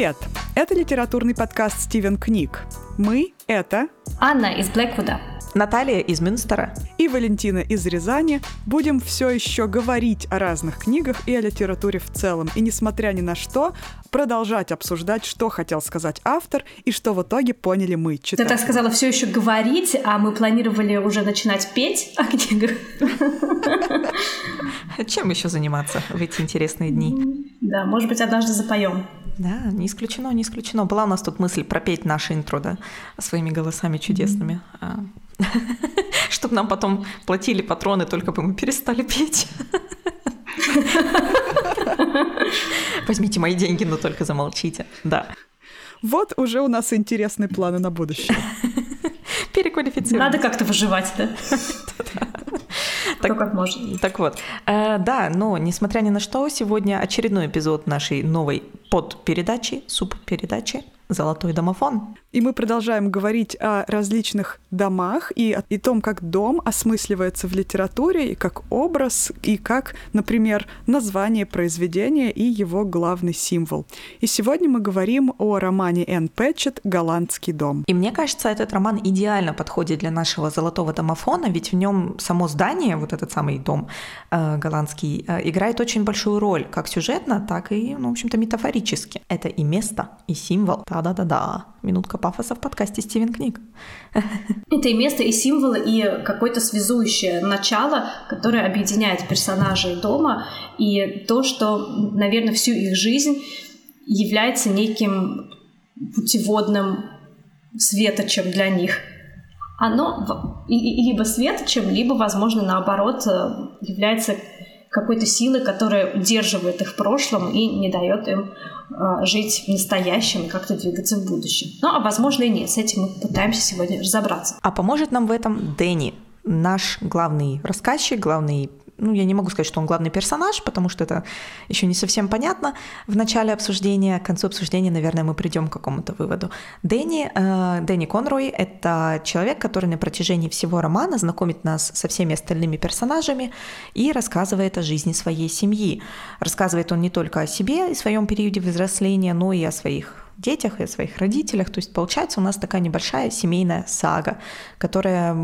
Привет! Это литературный подкаст «Стивен Книг». Мы — это... Анна из Блэквуда. Наталья из Мюнстера и Валентина из Рязани будем все еще говорить о разных книгах и о литературе в целом. И несмотря ни на что, продолжать обсуждать, что хотел сказать автор и что в итоге поняли мы, читатели. Ты так сказала, все еще говорить, а мы планировали уже начинать петь о книгах. Чем еще заниматься в эти интересные дни? Да, может быть, однажды запоем. Да, не исключено, не исключено. Была у нас тут мысль пропеть наше интро, да, своими голосами чудесными. Mm-hmm. Чтобы нам потом платили патроны, только бы мы перестали петь. Возьмите мои деньги, но только замолчите. Да. Вот уже у нас интересные планы на будущее. Переквалифицировать. Надо как-то выживать, да? Так, как может. Так вот, э, да, но несмотря ни на что, сегодня очередной эпизод нашей новой подпередачи, субпередачи «Золотой домофон». И мы продолжаем говорить о различных домах и о и том, как дом осмысливается в литературе, и как образ, и как, например, название произведения и его главный символ. И сегодня мы говорим о романе Энн Пэтчет «Голландский дом». И мне кажется, этот роман идеально подходит для нашего «Золотого домофона», ведь в нем само здание, вот этот самый дом э, голландский, э, играет очень большую роль, как сюжетно, так и, ну, в общем-то, метафорически. Это и место, и символ. Да-да-да-да. Минутка пафоса в подкасте Стивен Книг. Это и место, и символ, и какое-то связующее начало, которое объединяет персонажей дома, и то, что, наверное, всю их жизнь является неким путеводным светочем для них. Оно либо светочем, либо, возможно, наоборот, э, является какой-то силой, которая удерживает их в прошлом и не дает им э, жить в настоящем как-то двигаться в будущем. Ну, а возможно и нет. С этим мы пытаемся сегодня разобраться. А поможет нам в этом Дэнни, наш главный рассказчик, главный ну, я не могу сказать, что он главный персонаж, потому что это еще не совсем понятно в начале обсуждения. К концу обсуждения, наверное, мы придем к какому-то выводу. Дэнни, э, Дэнни Конрой — это человек, который на протяжении всего романа знакомит нас со всеми остальными персонажами и рассказывает о жизни своей семьи. Рассказывает он не только о себе и своем периоде взросления, но и о своих детях и о своих родителях. То есть получается у нас такая небольшая семейная сага, которая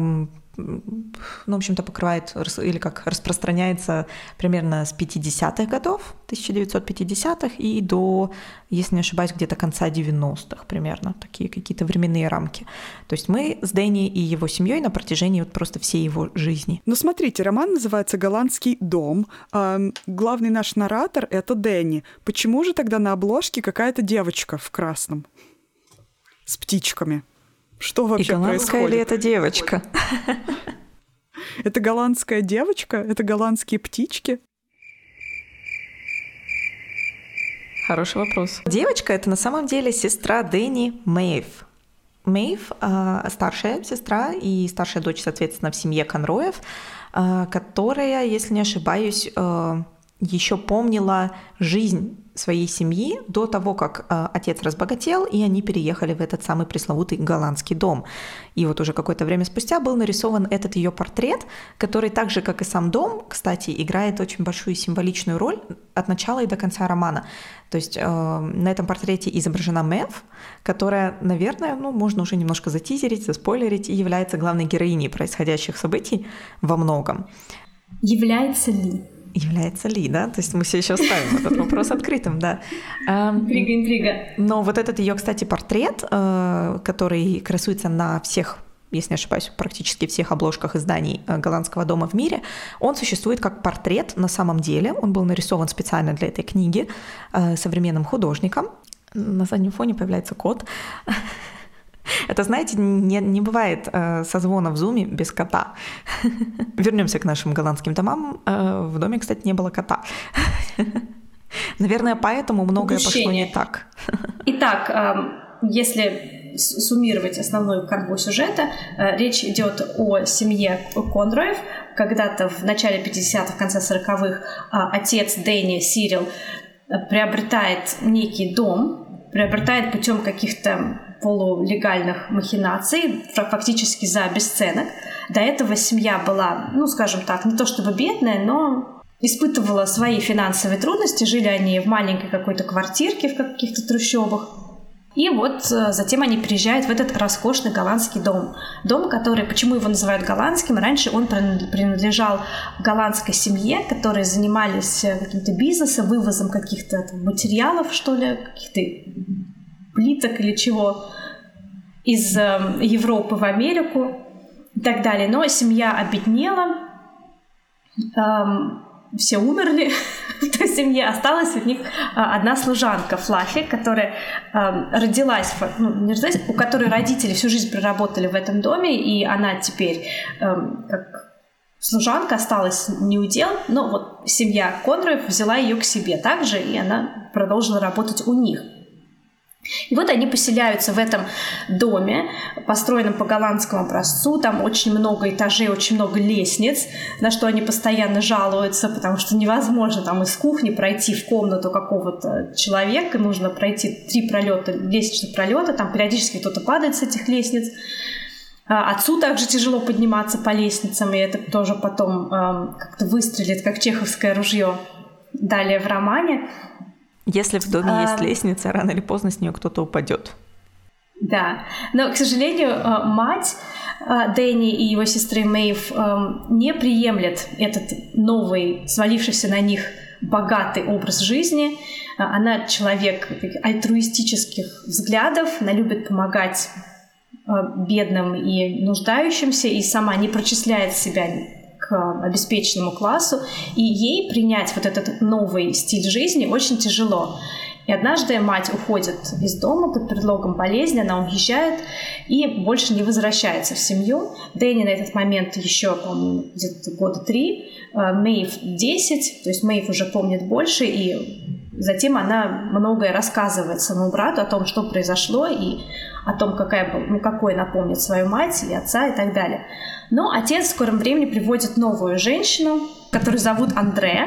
ну, в общем-то, покрывает или как распространяется примерно с 50-х годов, 1950-х, и до, если не ошибаюсь, где-то конца 90-х примерно, такие какие-то временные рамки. То есть мы с Дэнни и его семьей на протяжении вот просто всей его жизни. Ну, смотрите, роман называется «Голландский дом». А главный наш наратор — это Дэнни. Почему же тогда на обложке какая-то девочка в красном? С птичками. Что вообще И голландская происходит? ли это девочка? Это голландская девочка? Это голландские птички? Хороший вопрос. Девочка — это на самом деле сестра Дэнни Мэйв. Мэйв э, старшая сестра и старшая дочь, соответственно, в семье Конроев, э, которая, если не ошибаюсь, э, еще помнила жизнь своей семьи до того, как э, отец разбогател, и они переехали в этот самый пресловутый голландский дом. И вот уже какое-то время спустя был нарисован этот ее портрет, который так же, как и сам дом, кстати, играет очень большую символичную роль от начала и до конца романа. То есть э, на этом портрете изображена Мэв, которая, наверное, ну, можно уже немножко затизерить, заспойлерить, и является главной героиней происходящих событий во многом. Является ли? Является ли, да? То есть мы все еще оставим этот вопрос открытым, да. Интрига, интрига. Но вот этот ее, кстати, портрет, э, который красуется на всех если не ошибаюсь, практически всех обложках изданий э, голландского дома в мире, он существует как портрет на самом деле. Он был нарисован специально для этой книги э, современным художником. На заднем фоне появляется кот. Это, знаете, не, не бывает э, созвона в зуме без кота. Вернемся к нашим голландским домам. Э, в доме, кстати, не было кота. Наверное, поэтому многое пошло не так. Итак, э, если суммировать основную канву сюжета, э, речь идет о семье Конроев. Когда-то в начале 50-х, в конце 40-х э, отец Дэнни Сирил э, приобретает некий дом, приобретает путем каких-то полулегальных махинаций, фактически за бесценок. До этого семья была, ну, скажем так, не то чтобы бедная, но испытывала свои финансовые трудности. Жили они в маленькой какой-то квартирке в каких-то трущобах. И вот э, затем они приезжают в этот роскошный голландский дом. Дом, который, почему его называют голландским, раньше он принадлежал голландской семье, которые занимались э, каким-то бизнесом, вывозом каких-то материалов, что ли, каких-то плиток или чего из э, Европы в Америку и так далее. Но семья обеднела, эм, все умерли в той семье, осталась у них а, одна служанка, Флаффи, которая э, родилась, ну, не родилась, у которой родители всю жизнь проработали в этом доме, и она теперь э, как служанка осталась не удел, но вот семья Конроев взяла ее к себе также, и она продолжила работать у них. И вот они поселяются в этом доме, построенном по голландскому образцу. Там очень много этажей, очень много лестниц, на что они постоянно жалуются, потому что невозможно там из кухни пройти в комнату какого-то человека. Нужно пройти три пролета, лестничных пролета. Там периодически кто-то падает с этих лестниц. А, отцу также тяжело подниматься по лестницам, и это тоже потом э, как-то выстрелит, как чеховское ружье далее в романе. Если в доме а... есть лестница, рано или поздно с нее кто-то упадет. Да, но, к сожалению, э, мать э, Дэнни и его сестры Мэйв эм, не приемлет этот новый, свалившийся на них богатый образ жизни. Э, она человек альтруистических взглядов, она любит помогать бедным и нуждающимся, и сама не прочисляет себя к обеспеченному классу, и ей принять вот этот новый стиль жизни очень тяжело. И однажды мать уходит из дома под предлогом болезни, она уезжает и больше не возвращается в семью. Дэнни на этот момент еще, по-моему, где-то года три, э, Мэйв 10, то есть Мэйв уже помнит больше, и затем она многое рассказывает своему брату о том, что произошло, и о том, какая, ну, какой напомнит свою мать и отца и так далее. Но отец в скором времени приводит новую женщину, которую зовут Андре.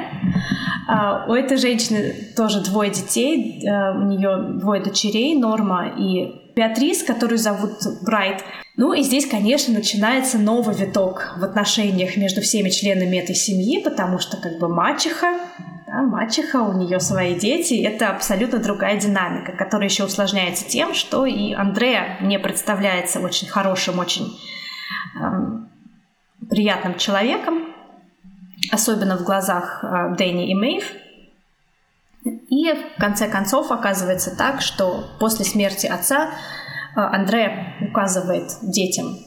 Uh, у этой женщины тоже двое детей, uh, у нее двое дочерей, Норма и Беатрис, которую зовут Брайт. Ну и здесь, конечно, начинается новый виток в отношениях между всеми членами этой семьи, потому что как бы мачеха, да, мачеха, у нее свои дети, это абсолютно другая динамика, которая еще усложняется тем, что и Андрея мне представляется очень хорошим, очень эм, приятным человеком, особенно в глазах э, Дэнни и Мэйв. И в конце концов оказывается так, что после смерти отца Андре указывает детям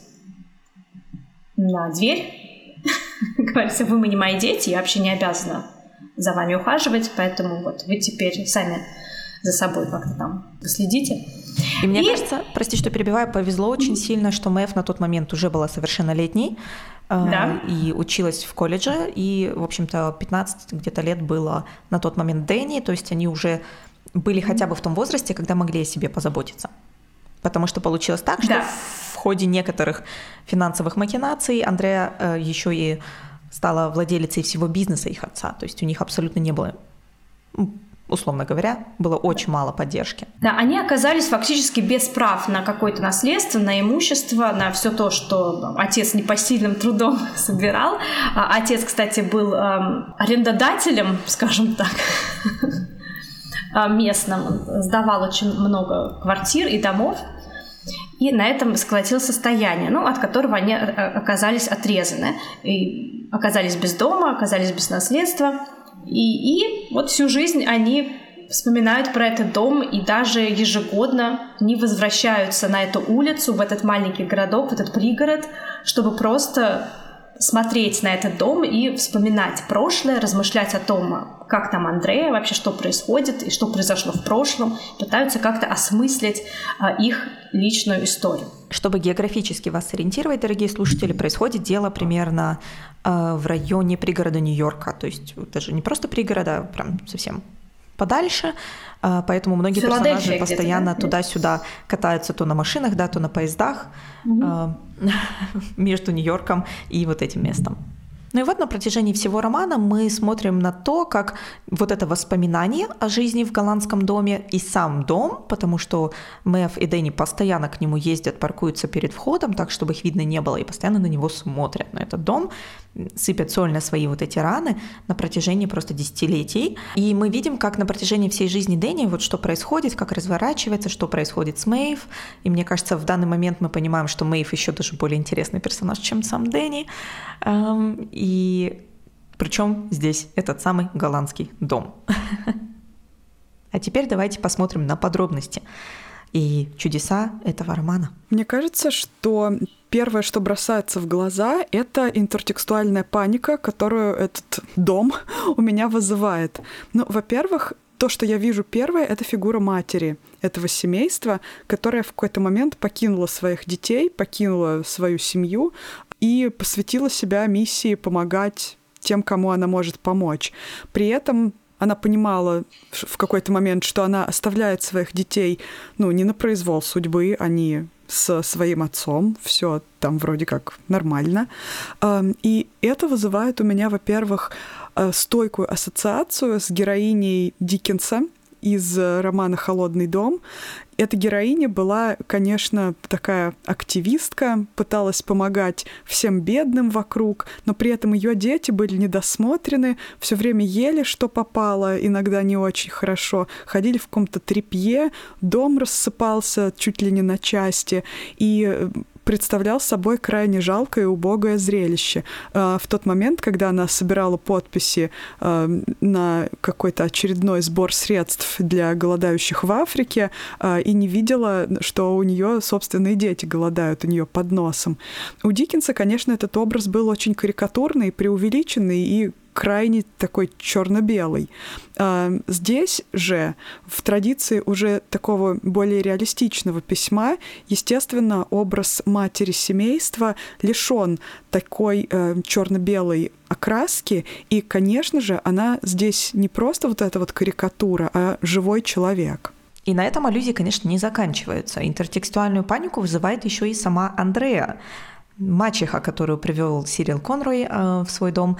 на дверь, говорит, вы мы не мои дети, я вообще не обязана за вами ухаживать, поэтому вот вы теперь сами за собой как-то там следите. И мне и... кажется, прости, что перебиваю, повезло очень сильно, что Мэв на тот момент уже была совершеннолетней, Э, да. и училась в колледже, и, в общем-то, 15 где-то лет было на тот момент Дэнни, то есть они уже были хотя бы в том возрасте, когда могли о себе позаботиться. Потому что получилось так, что да. в ходе некоторых финансовых махинаций Андрея э, еще и стала владелицей всего бизнеса их отца. То есть у них абсолютно не было условно говоря, было очень мало поддержки. Да, они оказались фактически без прав на какое-то наследство, на имущество, на все то, что отец непосильным трудом собирал. А отец, кстати, был эм, арендодателем, скажем так, а, местным, сдавал очень много квартир и домов, и на этом сколотил состояние, ну, от которого они э, оказались отрезаны, и оказались без дома, оказались без наследства. И, и вот всю жизнь они вспоминают про этот дом и даже ежегодно не возвращаются на эту улицу, в этот маленький городок, в этот пригород, чтобы просто смотреть на этот дом и вспоминать прошлое, размышлять о том, как там Андрея, вообще что происходит и что произошло в прошлом, пытаются как-то осмыслить а, их личную историю. Чтобы географически вас сориентировать, дорогие слушатели, происходит дело примерно э, в районе пригорода Нью-Йорка. То есть даже не просто пригорода, а прям совсем подальше, э, поэтому многие персонажи постоянно да? туда-сюда катаются то на машинах, да, то на поездах угу. между Нью-Йорком и вот этим местом. Ну и вот на протяжении всего романа мы смотрим на то, как вот это воспоминание о жизни в голландском доме и сам дом, потому что Мэв и Дэнни постоянно к нему ездят, паркуются перед входом, так, чтобы их видно не было, и постоянно на него смотрят, на этот дом, сыпят соль на свои вот эти раны на протяжении просто десятилетий. И мы видим, как на протяжении всей жизни Дэнни вот что происходит, как разворачивается, что происходит с Мэйв. И мне кажется, в данный момент мы понимаем, что Мэйв еще даже более интересный персонаж, чем сам Дэнни. Эм, и причем здесь этот самый голландский дом. А теперь давайте посмотрим на подробности и чудеса этого романа. Мне кажется, что первое, что бросается в глаза, это интертекстуальная паника, которую этот дом у меня вызывает. Ну, во-первых, то, что я вижу первое, это фигура матери этого семейства, которая в какой-то момент покинула своих детей, покинула свою семью и посвятила себя миссии помогать тем, кому она может помочь. При этом она понимала в какой-то момент, что она оставляет своих детей, ну, не на произвол судьбы, они со своим отцом, все там вроде как нормально. И это вызывает у меня, во-первых, Э, стойкую ассоциацию с героиней Диккенса из романа «Холодный дом». Эта героиня была, конечно, такая активистка, пыталась помогать всем бедным вокруг, но при этом ее дети были недосмотрены, все время ели, что попало, иногда не очень хорошо, ходили в каком-то трепье, дом рассыпался чуть ли не на части, и э, представлял собой крайне жалкое и убогое зрелище. А, в тот момент, когда она собирала подписи а, на какой-то очередной сбор средств для голодающих в Африке а, и не видела, что у нее собственные дети голодают у нее под носом. У Диккенса, конечно, этот образ был очень карикатурный, преувеличенный и крайне такой черно-белый. А, здесь же, в традиции уже такого более реалистичного письма, естественно, образ матери семейства лишен такой э, черно-белой окраски, и, конечно же, она здесь не просто вот эта вот карикатура, а живой человек. И на этом аллюзии, конечно, не заканчиваются. Интертекстуальную панику вызывает еще и сама Андрея, мачеха, которую привел Сирил Конрой э, в свой дом,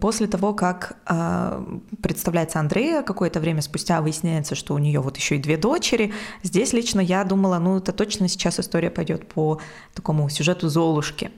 После того, как э, представляется Андрея, какое-то время спустя выясняется, что у нее вот еще и две дочери. Здесь лично я думала, ну это точно сейчас история пойдет по такому сюжету Золушки.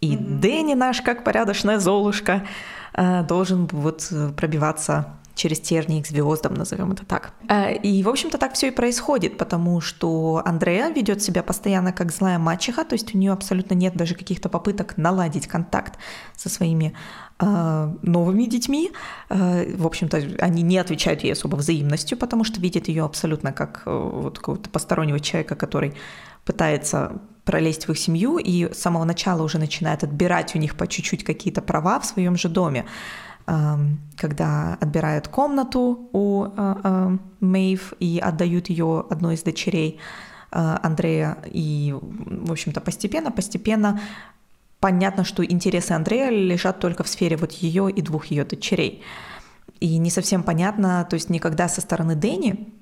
И mm-hmm. Дэнни наш, как порядочная Золушка, э, должен вот пробиваться через тернии к звездам, назовем это так. Э, и, в общем-то, так все и происходит, потому что Андрея ведет себя постоянно как злая мачеха, то есть у нее абсолютно нет даже каких-то попыток наладить контакт со своими новыми детьми. Э, в общем-то, они не отвечают ей особо взаимностью, потому что видят ее абсолютно как вот какого-то постороннего человека, который пытается пролезть в их семью и с самого начала уже начинает отбирать у них по чуть-чуть какие-то права в своем же доме когда отбирают комнату у а, а, Мэйв и отдают ее одной из дочерей а, Андрея. И, в общем-то, постепенно, постепенно понятно, что интересы Андрея лежат только в сфере вот ее и двух ее дочерей. И не совсем понятно, то есть никогда со стороны Дэнни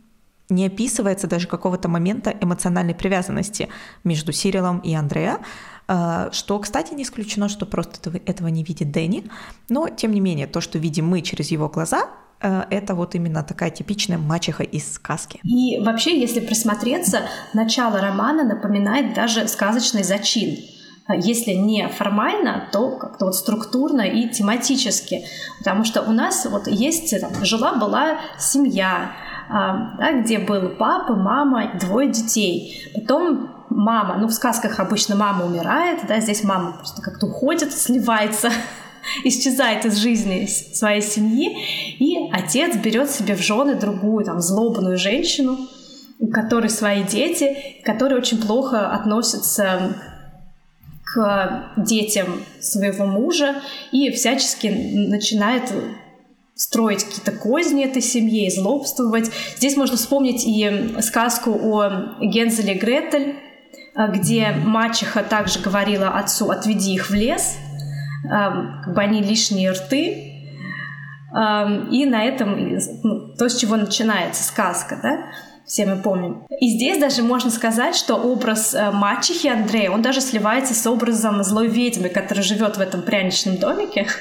не описывается даже какого-то момента эмоциональной привязанности между Сирилом и Андреа, а, что, кстати, не исключено, что просто этого не видит Дэнни, но, тем не менее, то, что видим мы через его глаза, э, это вот именно такая типичная мачеха из сказки. И вообще, если присмотреться, начало романа напоминает даже сказочный зачин а если не формально, то как-то вот структурно и тематически. Потому что у нас вот есть, жила-была семья, а, да, где был папа, мама, двое детей. Потом мама, ну в сказках обычно мама умирает, да, здесь мама просто как-то уходит, сливается, исчезает из жизни своей семьи, и отец берет себе в жены другую, там, злобную женщину, у которой свои дети, которые очень плохо относятся к детям своего мужа и всячески начинает строить какие-то козни этой семье, злобствовать. Здесь можно вспомнить и сказку о Гензеле и Гретель, а, где мачеха также говорила отцу «отведи их в лес», как бы они лишние рты, и на этом ну, то, с чего начинается сказка, да? Все мы помним. И здесь даже можно сказать, что образ э, мачехи Андрея, он даже сливается с образом злой ведьмы, которая живет в этом пряничном домике.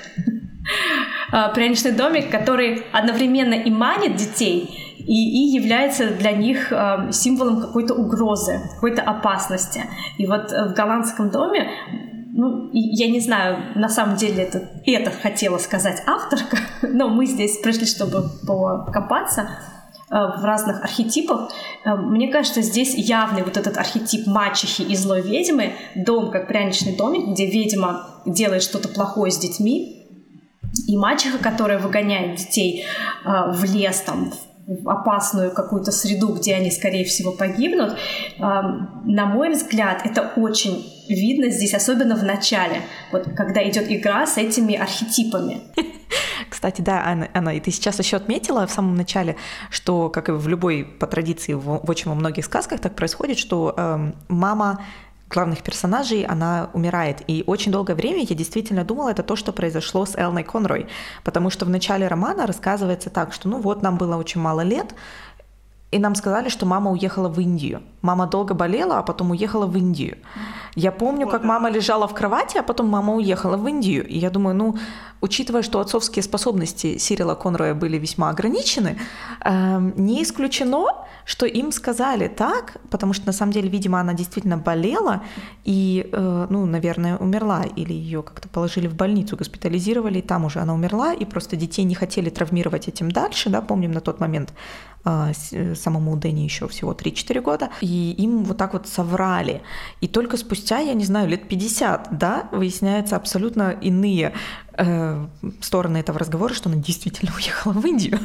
Э, пряничный домик, который одновременно и манит детей, и, и является для них э, символом какой-то угрозы, какой-то опасности. И вот в голландском доме ну, я не знаю, на самом деле это, это хотела сказать авторка, но мы здесь пришли, чтобы покопаться. Э, в разных архетипах. Э, мне кажется, здесь явный вот этот архетип мачехи и злой ведьмы, дом как пряничный домик, где ведьма делает что-то плохое с детьми, и мачеха, которая выгоняет детей э, в лес, там, в опасную какую-то среду, где они, скорее всего, погибнут, на мой взгляд, это очень видно здесь, особенно в начале, вот когда идет игра с этими архетипами. Кстати, да, Анна, Анна, и ты сейчас еще отметила в самом начале, что, как и в любой по традиции в, в очень многих сказках так происходит, что э, мама главных персонажей, она умирает. И очень долгое время я действительно думала, это то, что произошло с Элной Конрой. Потому что в начале романа рассказывается так, что ну вот нам было очень мало лет, и нам сказали, что мама уехала в Индию. Мама долго болела, а потом уехала в Индию. Я помню, как мама лежала в кровати, а потом мама уехала в Индию. И я думаю, ну, учитывая, что отцовские способности Сирила Конроя были весьма ограничены, э, не исключено, что им сказали так, потому что на самом деле, видимо, она действительно болела и, э, ну, наверное, умерла, или ее как-то положили в больницу, госпитализировали, и там уже она умерла, и просто детей не хотели травмировать этим дальше, да, помним на тот момент самому Дэнни еще всего 3-4 года, и им вот так вот соврали. И только спустя, я не знаю, лет 50, да, выясняются абсолютно иные э, стороны этого разговора, что она действительно уехала в Индию.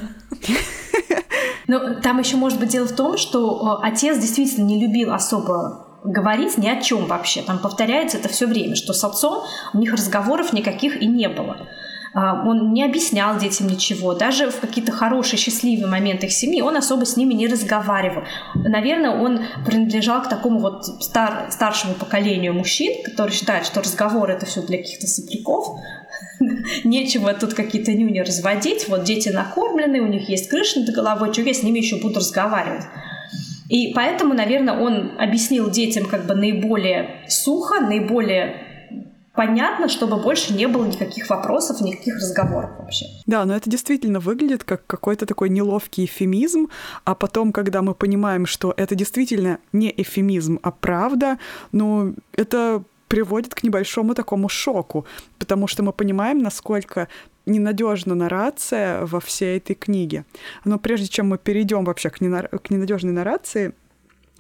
Ну, там еще может быть дело в том, что э, отец действительно не любил особо говорить ни о чем вообще. Там повторяется это все время, что с отцом у них разговоров никаких и не было. А, он не объяснял детям ничего. Даже в какие-то хорошие, счастливые моменты их семьи он особо с ними не разговаривал. Наверное, он принадлежал к такому вот стар, старшему поколению мужчин, которые считают, что разговор — это все для каких-то сопляков, нечего тут какие-то нюни разводить, вот дети накормлены, у них есть крыша над головой, что я с ними еще буду разговаривать. И поэтому, наверное, он объяснил детям как бы наиболее сухо, наиболее понятно, чтобы больше не было никаких вопросов, никаких разговоров вообще. Да, но это действительно выглядит как какой-то такой неловкий эфемизм, а потом, когда мы понимаем, что это действительно не эфемизм, а правда, ну, это приводит к небольшому такому шоку, потому что мы понимаем, насколько ненадежна нарация во всей этой книге. Но прежде чем мы перейдем вообще к, ненар... к ненадежной нарации,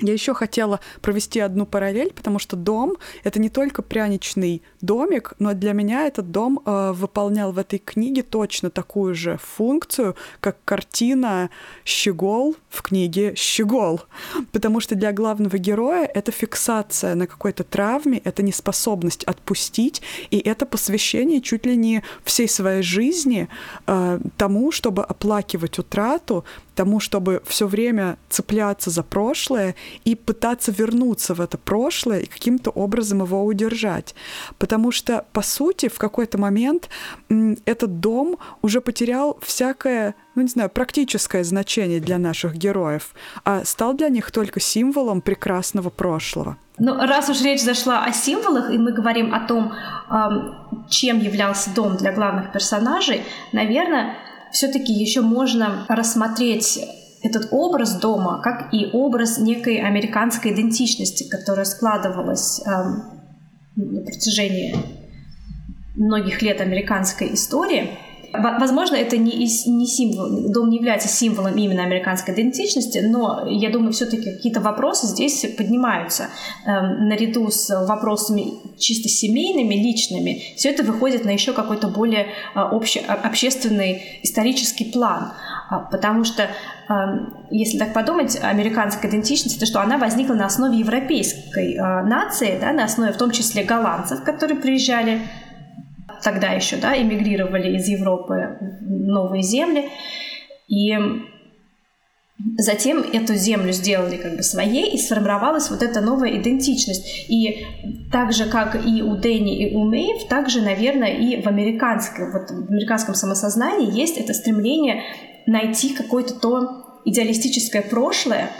я еще хотела провести одну параллель, потому что дом — это не только пряничный домик, но для меня этот дом э, выполнял в этой книге точно такую же функцию, как картина «Щегол» в книге «Щегол». Потому что для главного героя это фиксация на какой-то травме, это неспособность отпустить, и это посвящение чуть ли не всей своей жизни э, тому, чтобы оплакивать утрату, тому, чтобы все время цепляться за прошлое и пытаться вернуться в это прошлое и каким-то образом его удержать. Потому что, по сути, в какой-то момент этот дом уже потерял всякое ну не знаю, практическое значение для наших героев, а стал для них только символом прекрасного прошлого. Ну, раз уж речь зашла о символах, и мы говорим о том, чем являлся дом для главных персонажей, наверное, все-таки еще можно рассмотреть этот образ дома как и образ некой американской идентичности, которая складывалась э, на протяжении многих лет американской истории. Возможно, это не, не символ, дом не является символом именно американской идентичности, но я думаю, все-таки какие-то вопросы здесь поднимаются. Эм, наряду с вопросами чисто семейными, личными, все это выходит на еще какой-то более э, обще, общественный исторический план. А, потому что, эм, если так подумать, американская идентичность, это что она возникла на основе европейской э, нации, да, на основе в том числе голландцев, которые приезжали тогда еще, да, эмигрировали из Европы в новые земли. И Затем эту землю сделали как бы своей, и сформировалась вот эта новая идентичность. И так же, как и у Дэнни и у Мэйв, также, наверное, и в, американском, вот в американском самосознании есть это стремление найти какое-то то идеалистическое прошлое,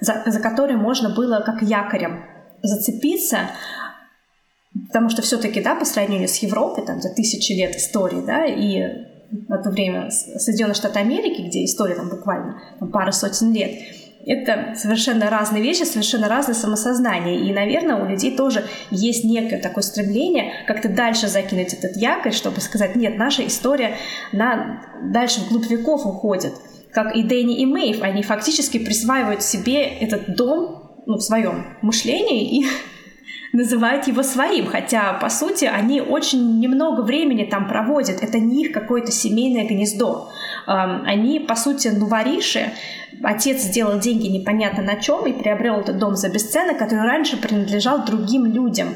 за, за который можно было как якорем зацепиться, потому что все-таки, да, по сравнению с Европой, там, за тысячи лет истории, да, и в то время Соединенные Штаты Америки, где история там буквально там, пара сотен лет, это совершенно разные вещи, совершенно разное самосознание. И, наверное, у людей тоже есть некое такое стремление как-то дальше закинуть этот якорь, чтобы сказать, нет, наша история на... дальше вглубь веков уходит. Как и Дэнни и Мэйв, они фактически присваивают себе этот дом ну, в своем мышлении и называют его своим, хотя, по сути, они очень немного времени там проводят. Это не их какое-то семейное гнездо. Они, по сути, нувориши. Отец сделал деньги непонятно на чем и приобрел этот дом за бесценок, который раньше принадлежал другим людям.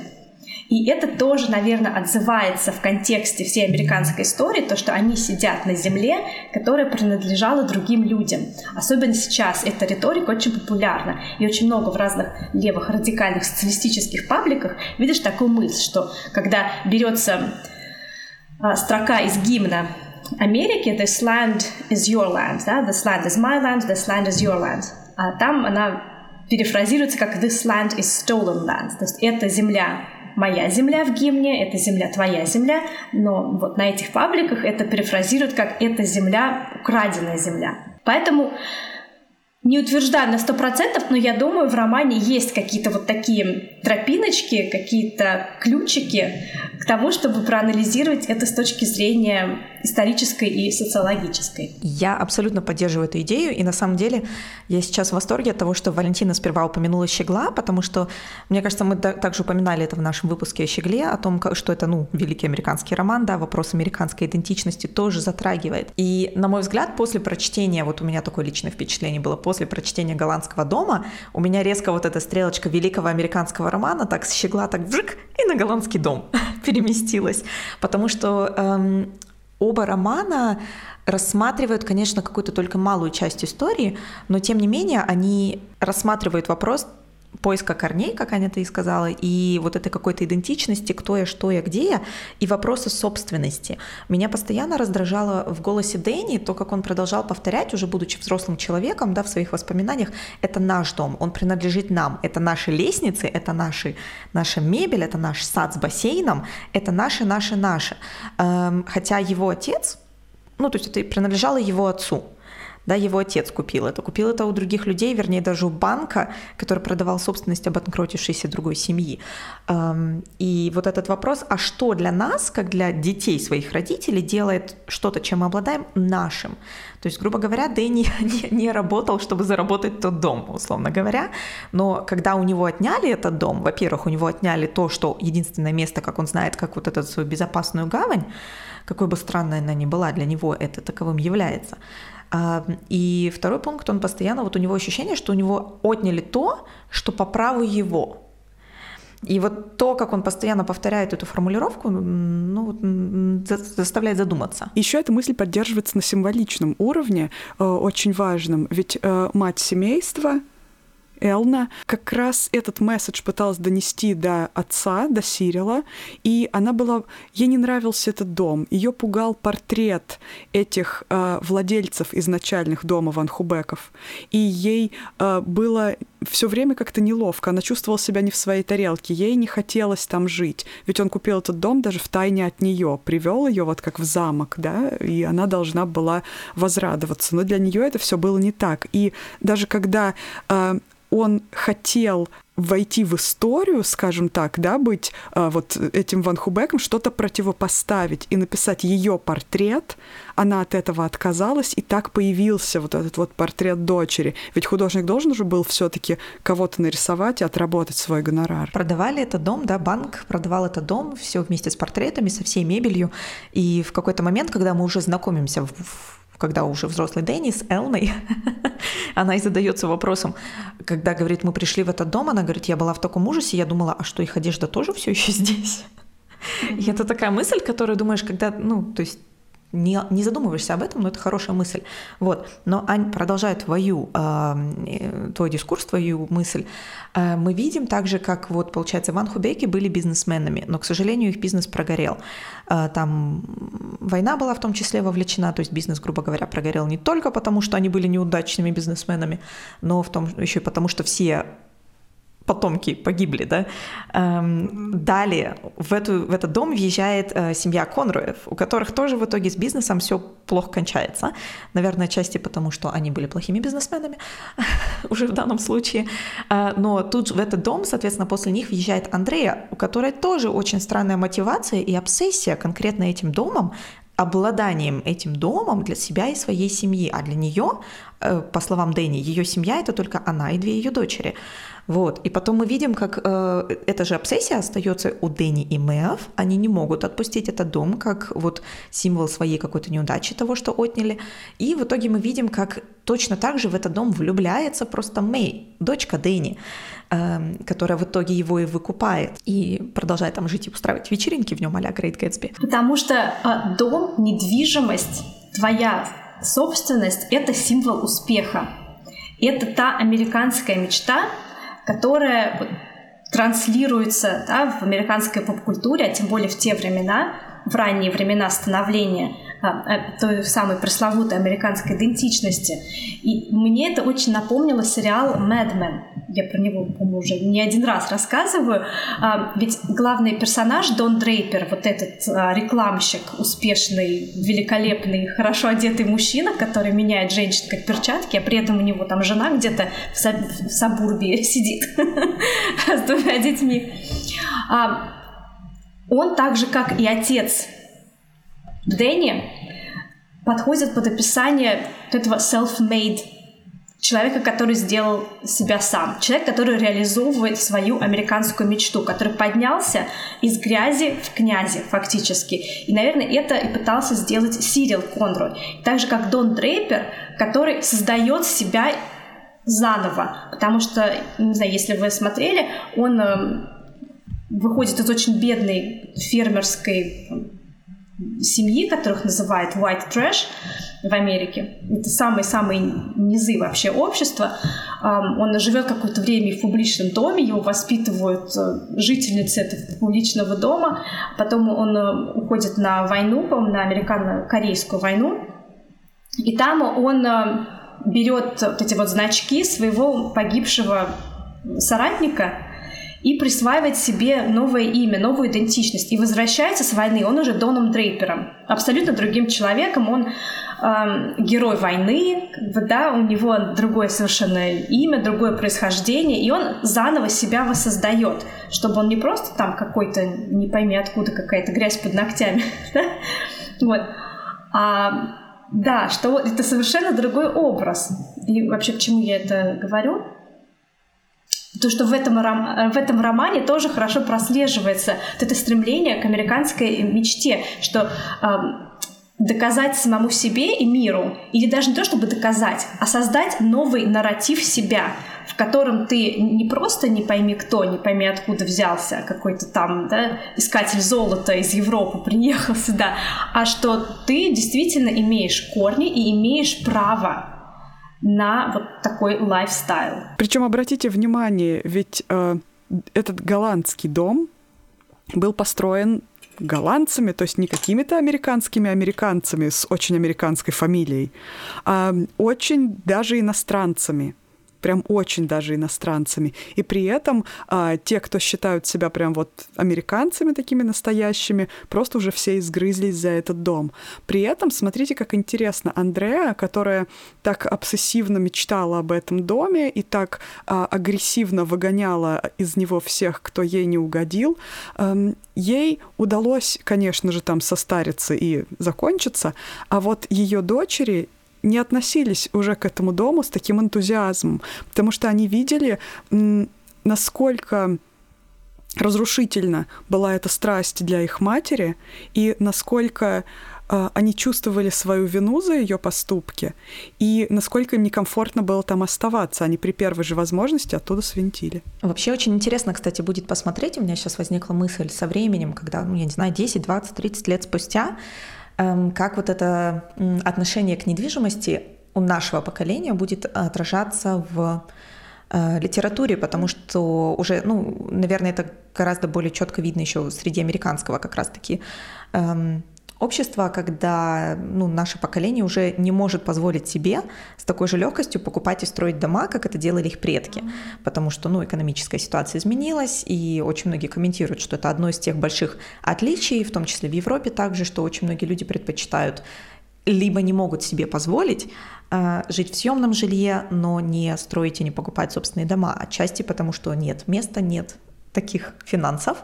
И это тоже, наверное, отзывается в контексте всей американской истории, то, что они сидят на земле, которая принадлежала другим людям. Особенно сейчас эта риторика очень популярна. И очень много в разных левых радикальных социалистических пабликах видишь такую мысль, что когда берется а, строка из гимна Америки, this land is your land, да, this land is my land, this land is your land. А там она перефразируется как this land is stolen land, то есть это земля моя земля в гимне, это земля твоя земля, но вот на этих пабликах это перефразируют как это земля, украденная земля. Поэтому не утверждаю на сто процентов, но я думаю, в романе есть какие-то вот такие тропиночки, какие-то ключики к тому, чтобы проанализировать это с точки зрения исторической и социологической. Я абсолютно поддерживаю эту идею, и на самом деле я сейчас в восторге от того, что Валентина сперва упомянула «Щегла», потому что, мне кажется, мы также упоминали это в нашем выпуске о «Щегле», о том, что это, ну, великий американский роман, да, вопрос американской идентичности тоже затрагивает. И, на мой взгляд, после прочтения, вот у меня такое личное впечатление было, после прочтения «Голландского дома», у меня резко вот эта стрелочка великого американского романа так «Щегла» так вжик и на «Голландский дом» переместилась, потому что эм, Оба романа рассматривают, конечно, какую-то только малую часть истории, но тем не менее они рассматривают вопрос поиска корней, как Аня ты и сказала, и вот этой какой-то идентичности, кто я, что я, где я, и вопросы собственности. Меня постоянно раздражало в голосе Дэнни то, как он продолжал повторять, уже будучи взрослым человеком, да, в своих воспоминаниях, это наш дом, он принадлежит нам, это наши лестницы, это наши, наша мебель, это наш сад с бассейном, это наше, наше, наше. Эм, хотя его отец, ну, то есть это принадлежало его отцу, да, его отец купил это. Купил это у других людей, вернее, даже у банка, который продавал собственность обанкротившейся другой семьи. И вот этот вопрос, а что для нас, как для детей своих родителей, делает что-то, чем мы обладаем, нашим? То есть, грубо говоря, Дэнни не, не работал, чтобы заработать тот дом, условно говоря. Но когда у него отняли этот дом, во-первых, у него отняли то, что единственное место, как он знает, как вот эту свою безопасную гавань, какой бы странной она ни была, для него это таковым является – и второй пункт, он постоянно, вот у него ощущение, что у него отняли то, что по праву его. И вот то, как он постоянно повторяет эту формулировку, ну, заставляет задуматься. Еще эта мысль поддерживается на символичном уровне, э, очень важном. Ведь э, мать семейства Элна. Как раз этот месседж пыталась донести до отца, до Сирила, и она была... Ей не нравился этот дом, ее пугал портрет этих э, владельцев изначальных дома Ван Хубеков, и ей э, было все время как-то неловко, она чувствовала себя не в своей тарелке, ей не хотелось там жить, ведь он купил этот дом даже в тайне от нее, привел ее вот как в замок, да, и она должна была возрадоваться, но для нее это все было не так, и даже когда э, он хотел войти в историю, скажем так, да, быть а, вот этим Ван Хубеком, что-то противопоставить и написать ее портрет, она от этого отказалась, и так появился вот этот вот портрет дочери. Ведь художник должен же был все-таки кого-то нарисовать и отработать свой гонорар. Продавали этот дом, да, банк продавал этот дом, все вместе с портретами, со всей мебелью, и в какой-то момент, когда мы уже знакомимся в когда уже взрослый Дэнни с Элной, она и задается вопросом, когда, говорит, мы пришли в этот дом, она говорит, я была в таком ужасе, я думала, а что, их одежда тоже все еще здесь? И это такая мысль, которую думаешь, когда, ну, то есть не, не задумываешься об этом, но это хорошая мысль. Вот. Но, Ань, продолжая твою, э, твой дискурс, твою мысль, э, мы видим также, как вот, получается, Ван Хубеки были бизнесменами, но, к сожалению, их бизнес прогорел. Э, там война была в том числе вовлечена, то есть бизнес, грубо говоря, прогорел не только потому, что они были неудачными бизнесменами, но в том, еще и потому, что все потомки погибли, да. Эм, далее в, эту, в этот дом въезжает э, семья Конроев, у которых тоже в итоге с бизнесом все плохо кончается. Наверное, отчасти потому, что они были плохими бизнесменами уже в данном случае. Э, но тут в этот дом, соответственно, после них въезжает Андрея, у которой тоже очень странная мотивация и обсессия конкретно этим домом, обладанием этим домом для себя и своей семьи. А для нее, э, по словам Дэнни, ее семья это только она и две ее дочери. Вот. И потом мы видим, как э, эта же обсессия остается у Дэнни и Мэв. Они не могут отпустить этот дом как вот символ своей какой-то неудачи того, что отняли. И в итоге мы видим, как точно так же в этот дом влюбляется просто Мэй, дочка Дэнни, э, которая в итоге его и выкупает и продолжает там жить и устраивать вечеринки в нем а-ля Грейт Гэтсби. Потому что э, дом, недвижимость, твоя собственность — это символ успеха. Это та американская мечта, которая транслируется да, в американской поп-культуре, а тем более в те времена, в ранние времена становления а, а, той самой пресловутой американской идентичности. И мне это очень напомнило сериал «Mad Men». Я про него, по-моему, уже не один раз рассказываю. А, ведь главный персонаж Дон Дрейпер, вот этот рекламщик, успешный, великолепный, хорошо одетый мужчина, который меняет женщин как перчатки, а при этом у него там жена где-то в, саб- в Сабурбии сидит с двумя детьми. Он так же, как и отец Дэнни, подходит под описание этого self-made человека, который сделал себя сам, человек, который реализовывает свою американскую мечту, который поднялся из грязи в князи фактически. И, наверное, это и пытался сделать Сирил Конрой. Так же, как Дон Дрейпер, который создает себя заново. Потому что, не знаю, если вы смотрели, он эм, выходит из очень бедной фермерской семьи, которых называют white trash в Америке. Это самые-самые низы вообще общества. Он живет какое-то время в публичном доме, его воспитывают э, жительницы этого публичного дома. Потом он э, уходит на войну, по-моему, на американо-корейскую войну. И там он э, берет вот эти вот значки своего погибшего соратника и присваивает себе новое имя, новую идентичность. И возвращается с войны, он уже Доном Дрейпером, абсолютно другим человеком, он э, герой войны, да, у него другое совершенно имя, другое происхождение, и он заново себя воссоздает, чтобы он не просто там какой-то, не пойми откуда какая-то грязь под ногтями, вот, а да, что это совершенно другой образ. И вообще, к чему я это говорю? То, что в этом, в этом романе тоже хорошо прослеживается вот это стремление к американской мечте, что э, доказать самому себе и миру, или даже не то, чтобы доказать, а создать новый нарратив себя, в котором ты не просто не пойми кто, не пойми откуда взялся, какой-то там да, искатель золота из Европы приехал сюда, а что ты действительно имеешь корни и имеешь право на вот такой лайфстайл. Причем обратите внимание, ведь э, этот голландский дом был построен голландцами, то есть не какими-то американскими американцами с очень американской фамилией, а очень даже иностранцами прям очень даже иностранцами. И при этом а, те, кто считают себя прям вот американцами такими настоящими, просто уже все изгрызлись за этот дом. При этом, смотрите, как интересно, Андреа, которая так обсессивно мечтала об этом доме и так а, агрессивно выгоняла из него всех, кто ей не угодил, а, ей удалось, конечно же, там состариться и закончиться, а вот ее дочери не относились уже к этому дому с таким энтузиазмом, потому что они видели, насколько разрушительно была эта страсть для их матери и насколько э, они чувствовали свою вину за ее поступки и насколько им некомфортно было там оставаться. Они при первой же возможности оттуда свинтили. Вообще очень интересно, кстати, будет посмотреть. У меня сейчас возникла мысль со временем, когда, ну, я не знаю, 10, 20, 30 лет спустя как вот это отношение к недвижимости у нашего поколения будет отражаться в э, литературе, потому что уже, ну, наверное, это гораздо более четко видно еще среди американского как раз-таки эм, общества, когда ну, наше поколение уже не может позволить себе с такой же легкостью покупать и строить дома, как это делали их предки, потому что ну, экономическая ситуация изменилась, и очень многие комментируют, что это одно из тех больших отличий, в том числе в Европе также, что очень многие люди предпочитают либо не могут себе позволить э, жить в съемном жилье, но не строить и не покупать собственные дома, отчасти потому, что нет места, нет таких финансов.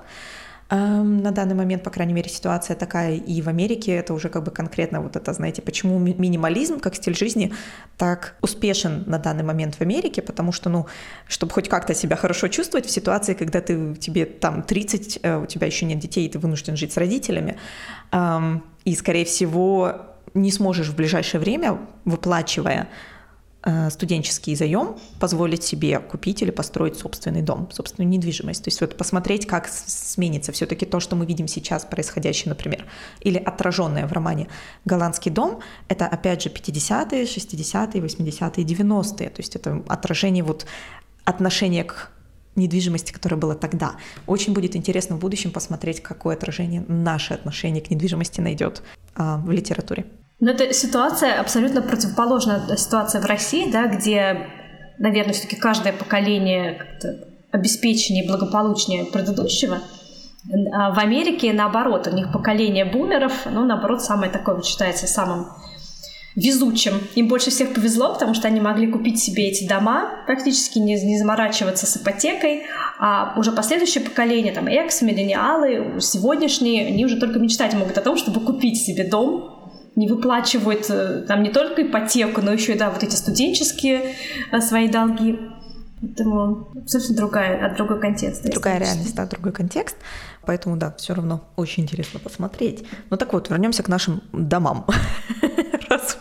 На данный момент, по крайней мере, ситуация такая. И в Америке это уже как бы конкретно вот это, знаете, почему минимализм как стиль жизни так успешен на данный момент в Америке, потому что, ну, чтобы хоть как-то себя хорошо чувствовать в ситуации, когда ты, тебе там 30, э, у тебя еще нет детей, и ты вынужден жить с родителями, и, скорее всего, не сможешь в ближайшее время, выплачивая студенческий заем позволить себе купить или построить собственный дом, собственную недвижимость. То есть вот посмотреть, как сменится все-таки то, что мы видим сейчас, происходящее, например, или отраженное в романе «Голландский дом», это опять же 50-е, 60-е, 80-е, 90-е. То есть это отражение вот отношения к недвижимости, которая была тогда. Очень будет интересно в будущем посмотреть, какое отражение наше отношение к недвижимости найдет а, в литературе. Но это ситуация абсолютно противоположная ситуация в России, да, где, наверное, все-таки каждое поколение как-то обеспеченнее благополучнее предыдущего. А в Америке наоборот, у них поколение бумеров, ну, наоборот, самое такое вот считается самым везучим. Им больше всех повезло, потому что они могли купить себе эти дома, практически не, не заморачиваться с ипотекой, а уже последующее поколение, там, экс, миллениалы, сегодняшние, они уже только мечтать могут о том, чтобы купить себе дом, не выплачивают э, там не только ипотеку, но еще и да, вот эти студенческие э, свои долги. Поэтому абсолютно другая, от другой контекст. Другая реальность, да, другой контекст. Поэтому, да, все равно очень интересно посмотреть. Ну так вот, вернемся к нашим домам. Раз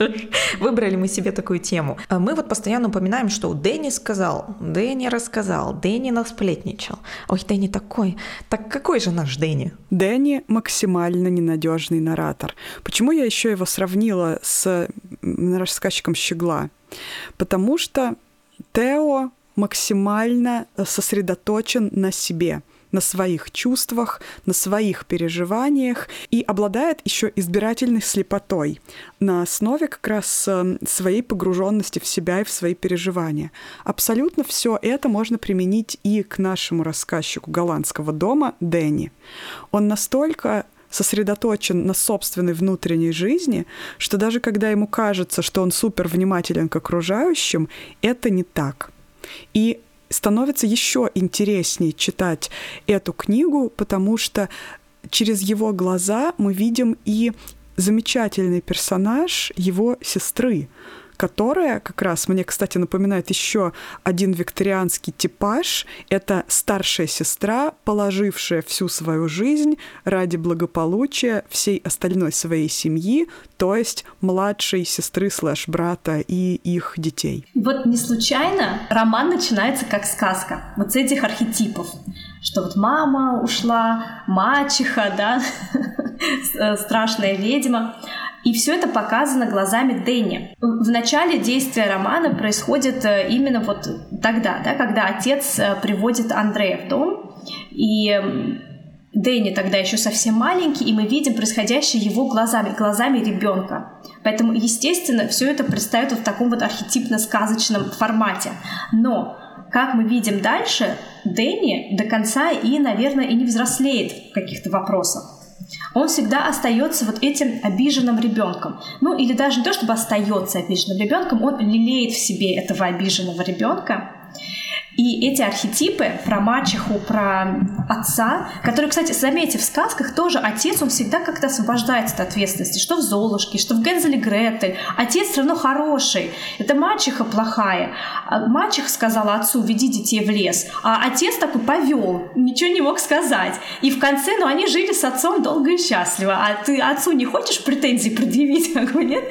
выбрали мы себе такую тему. А мы вот постоянно упоминаем, что Дэнни сказал, Дэнни рассказал, Дэнни насплетничал. Ой, Дэнни такой. Так какой же наш Дэнни? Дэнни максимально ненадежный наратор. Почему я еще его сравнила с рассказчиком Щегла? Потому что Тео максимально сосредоточен на себе на своих чувствах, на своих переживаниях и обладает еще избирательной слепотой на основе как раз эм, своей погруженности в себя и в свои переживания. Абсолютно все это можно применить и к нашему рассказчику голландского дома Дэнни. Он настолько сосредоточен на собственной внутренней жизни, что даже когда ему кажется, что он супер внимателен к окружающим, это не так. И становится еще интереснее читать эту книгу, потому что через его глаза мы видим и замечательный персонаж его сестры, которая как раз мне, кстати, напоминает еще один викторианский типаж. Это старшая сестра, положившая всю свою жизнь ради благополучия всей остальной своей семьи, то есть младшей сестры слэш-брата и их детей. Вот не случайно роман начинается как сказка. Вот с этих архетипов что вот мама ушла, мачеха, да, страшная ведьма. И все это показано глазами Дэнни. В начале действия романа происходит э, именно вот тогда, да, когда отец э, приводит Андрея в дом, и Дэнни тогда еще совсем маленький, и мы видим происходящее его глазами, глазами ребенка. Поэтому, естественно, все это предстает в таком вот архетипно-сказочном формате. Но, как мы видим дальше, Дэнни до конца и, наверное, и не взрослеет в каких-то вопросах он всегда остается вот этим обиженным ребенком. Ну или даже не то, чтобы остается обиженным ребенком, он лелеет в себе этого обиженного ребенка. И эти архетипы про мачеху, про отца, которые, кстати, заметьте, в сказках тоже отец, он всегда как-то освобождается от ответственности. Что в Золушке, что в Гензеле Гретель. Отец все равно хороший. Это мачеха плохая. А мачеха сказала отцу, веди детей в лес. А отец такой повел, ничего не мог сказать. И в конце, ну, они жили с отцом долго и счастливо. А ты отцу не хочешь претензий предъявить? Как бы, нет?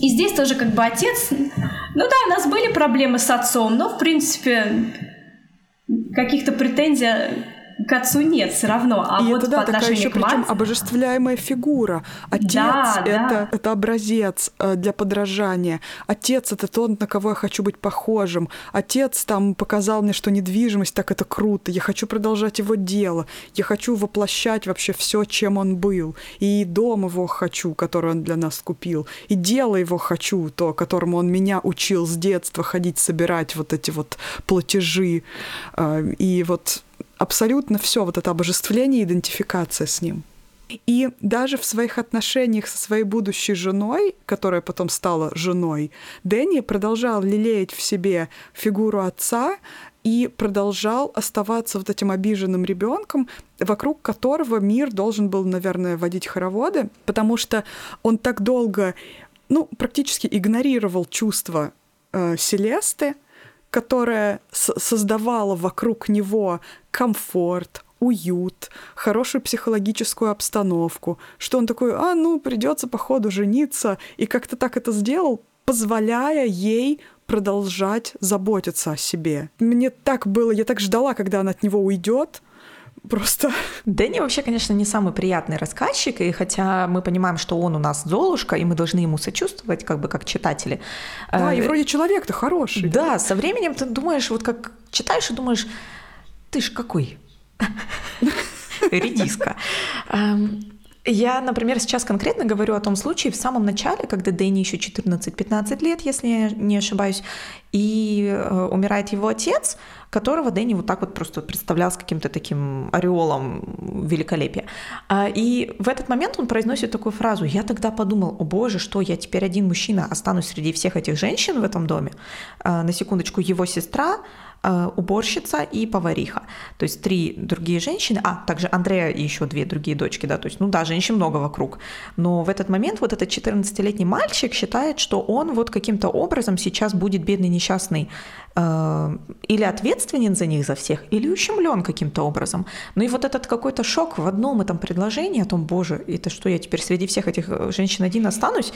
И здесь тоже как бы отец... Ну да, у нас были проблемы с отцом, но, в принципе, каких-то претензий к отцу нет все равно. А и вот это, да, по такая еще к причем матери... обожествляемая фигура. Отец Да, это, да. это образец э, для подражания. Отец это тот, на кого я хочу быть похожим. Отец там показал мне, что недвижимость так это круто. Я хочу продолжать его дело. Я хочу воплощать вообще все, чем он был. И дом его хочу, который он для нас купил. И дело его хочу, то, которому он меня учил с детства ходить, собирать вот эти вот платежи. Э, И вот абсолютно все вот это обожествление, идентификация с ним. И даже в своих отношениях со своей будущей женой, которая потом стала женой, Дэнни продолжал лелеять в себе фигуру отца и продолжал оставаться вот этим обиженным ребенком, вокруг которого мир должен был, наверное, водить хороводы, потому что он так долго, ну, практически игнорировал чувства э, Селесты, которая создавала вокруг него комфорт, уют, хорошую психологическую обстановку, что он такой, а, ну, придется походу жениться, и как-то так это сделал, позволяя ей продолжать заботиться о себе. Мне так было, я так ждала, когда она от него уйдет, просто Дэнни вообще, конечно, не самый приятный рассказчик, и хотя мы понимаем, что он у нас Золушка, и мы должны ему сочувствовать, как бы как читатели. Да, и э, вроде человек-то хороший. Да, со временем ты думаешь, вот как читаешь и думаешь, ты ж какой? Редиска. Я, например, сейчас конкретно говорю о том случае в самом начале, когда Дэнни еще 14-15 лет, если я не ошибаюсь, и э, умирает его отец, которого Дэнни вот так вот просто представлял с каким-то таким ореолом великолепия. А, И в этот момент он произносит такую фразу. Я тогда подумал, о боже, что я теперь один мужчина останусь среди всех этих женщин в этом доме. А, На секундочку, его сестра, уборщица и повариха. То есть три другие женщины, а также Андрея и еще две другие дочки, да, то есть, ну да, женщин много вокруг. Но в этот момент вот этот 14-летний мальчик считает, что он вот каким-то образом сейчас будет бедный несчастный э, или ответственен за них, за всех, или ущемлен каким-то образом. Ну и вот этот какой-то шок в одном этом предложении о том, боже, это что, я теперь среди всех этих э, женщин один останусь?